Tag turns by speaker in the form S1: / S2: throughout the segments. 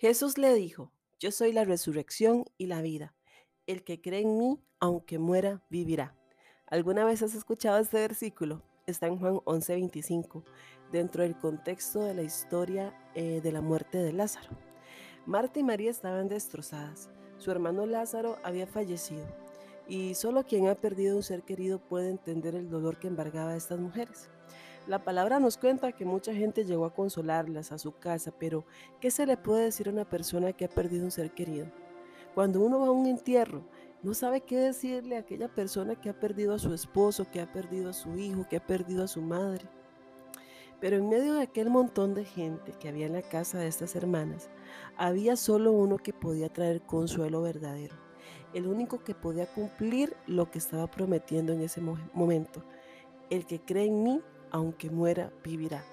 S1: Jesús le dijo, yo soy la resurrección y la vida. El que cree en mí, aunque muera, vivirá. ¿Alguna vez has escuchado este versículo? Está en Juan 11:25, dentro del contexto de la historia eh, de la muerte de Lázaro. Marta y María estaban destrozadas. Su hermano Lázaro había fallecido. Y solo quien ha perdido un ser querido puede entender el dolor que embargaba a estas mujeres. La palabra nos cuenta que mucha gente llegó a consolarlas a su casa, pero ¿qué se le puede decir a una persona que ha perdido un ser querido? Cuando uno va a un entierro, no sabe qué decirle a aquella persona que ha perdido a su esposo, que ha perdido a su hijo, que ha perdido a su madre. Pero en medio de aquel montón de gente que había en la casa de estas hermanas, había solo uno que podía traer consuelo verdadero, el único que podía cumplir lo que estaba prometiendo en ese momento. El que cree en mí, aunque muera, vivirá.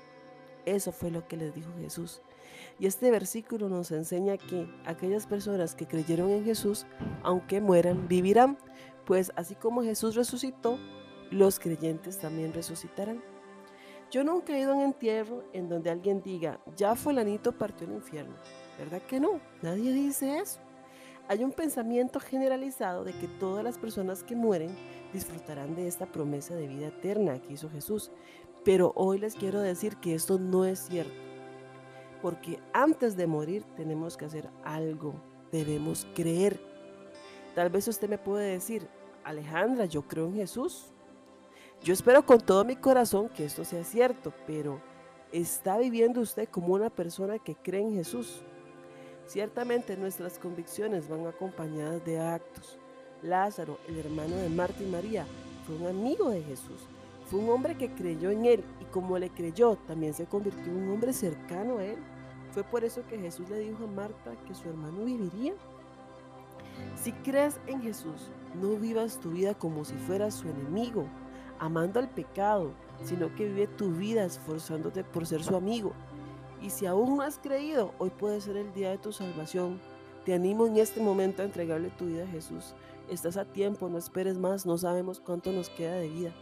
S1: Eso fue lo que les dijo Jesús. Y este versículo nos enseña que aquellas personas que creyeron en Jesús, aunque mueran, vivirán. Pues así como Jesús resucitó, los creyentes también resucitarán. Yo nunca he ido a un entierro en donde alguien diga, ya fulanito partió al infierno. ¿Verdad que no? Nadie dice eso. Hay un pensamiento generalizado de que todas las personas que mueren disfrutarán de esta promesa de vida eterna que hizo Jesús. Pero hoy les quiero decir que esto no es cierto. Porque antes de morir tenemos que hacer algo. Debemos creer. Tal vez usted me puede decir, Alejandra, yo creo en Jesús. Yo espero con todo mi corazón que esto sea cierto, pero ¿está viviendo usted como una persona que cree en Jesús? Ciertamente nuestras convicciones van acompañadas de actos. Lázaro, el hermano de Marta y María, fue un amigo de Jesús. Fue un hombre que creyó en él y como le creyó, también se convirtió en un hombre cercano a él. Fue por eso que Jesús le dijo a Marta que su hermano viviría. Si crees en Jesús, no vivas tu vida como si fueras su enemigo, amando al pecado, sino que vive tu vida esforzándote por ser su amigo, y si aún no has creído, hoy puede ser el día de tu salvación. Te animo en este momento a entregarle tu vida a Jesús. Estás a tiempo, no esperes más, no sabemos cuánto nos queda de vida.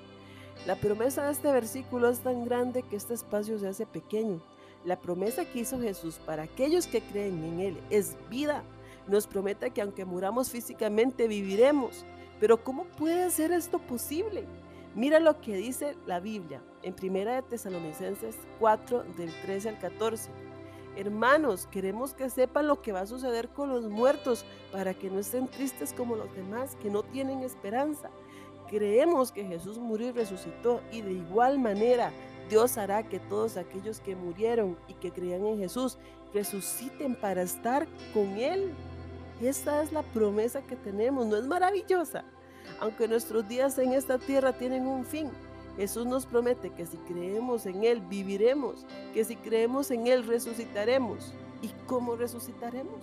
S1: La promesa de este versículo es tan grande que este espacio se hace pequeño. La promesa que hizo Jesús para aquellos que creen en Él es vida. Nos promete que aunque muramos físicamente, viviremos. Pero ¿cómo puede ser esto posible? Mira lo que dice la Biblia en Primera de Tesalonicenses 4 del 13 al 14. Hermanos, queremos que sepan lo que va a suceder con los muertos para que no estén tristes como los demás que no tienen esperanza. Creemos que Jesús murió y resucitó y de igual manera Dios hará que todos aquellos que murieron y que creían en Jesús resuciten para estar con Él. Esta es la promesa que tenemos, ¿no es maravillosa? Aunque nuestros días en esta tierra tienen un fin, Jesús nos promete que si creemos en Él viviremos, que si creemos en Él resucitaremos. ¿Y cómo resucitaremos?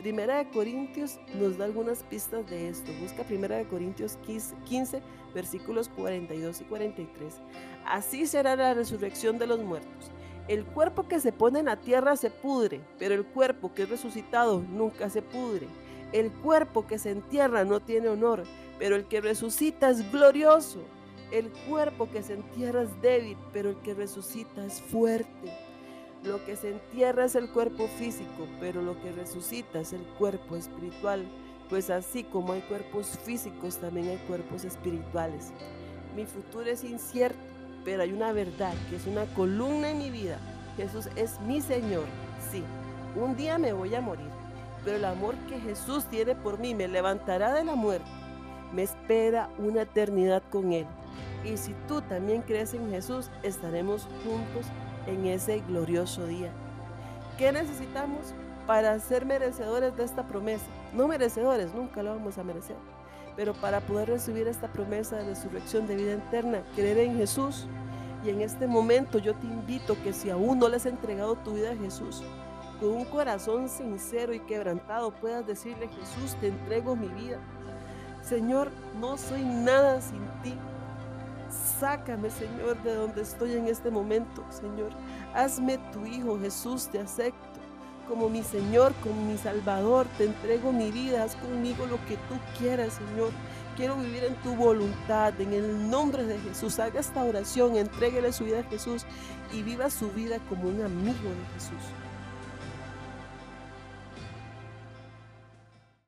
S1: Primera de Corintios nos da algunas pistas de esto. Busca Primera de Corintios 15, versículos 42 y 43. Así será la resurrección de los muertos. El cuerpo que se pone en la tierra se pudre, pero el cuerpo que es resucitado nunca se pudre. El cuerpo que se entierra no tiene honor, pero el que resucita es glorioso. El cuerpo que se entierra es débil, pero el que resucita es fuerte. Lo que se entierra es el cuerpo físico, pero lo que resucita es el cuerpo espiritual. Pues así como hay cuerpos físicos, también hay cuerpos espirituales. Mi futuro es incierto, pero hay una verdad que es una columna en mi vida. Jesús es mi Señor. Sí, un día me voy a morir, pero el amor que Jesús tiene por mí me levantará de la muerte me espera una eternidad con Él. Y si tú también crees en Jesús, estaremos juntos en ese glorioso día. ¿Qué necesitamos para ser merecedores de esta promesa? No merecedores, nunca lo vamos a merecer. Pero para poder recibir esta promesa de resurrección de vida eterna, creer en Jesús. Y en este momento yo te invito que si aún no le has entregado tu vida a Jesús, con un corazón sincero y quebrantado puedas decirle, Jesús, te entrego mi vida Señor, no soy nada sin ti. Sácame, Señor, de donde estoy en este momento, Señor. Hazme tu Hijo, Jesús, te acepto como mi Señor, como mi Salvador. Te entrego mi vida, haz conmigo lo que tú quieras, Señor. Quiero vivir en tu voluntad, en el nombre de Jesús. Haga esta oración, entréguele su vida a Jesús y viva su vida como un amigo de Jesús.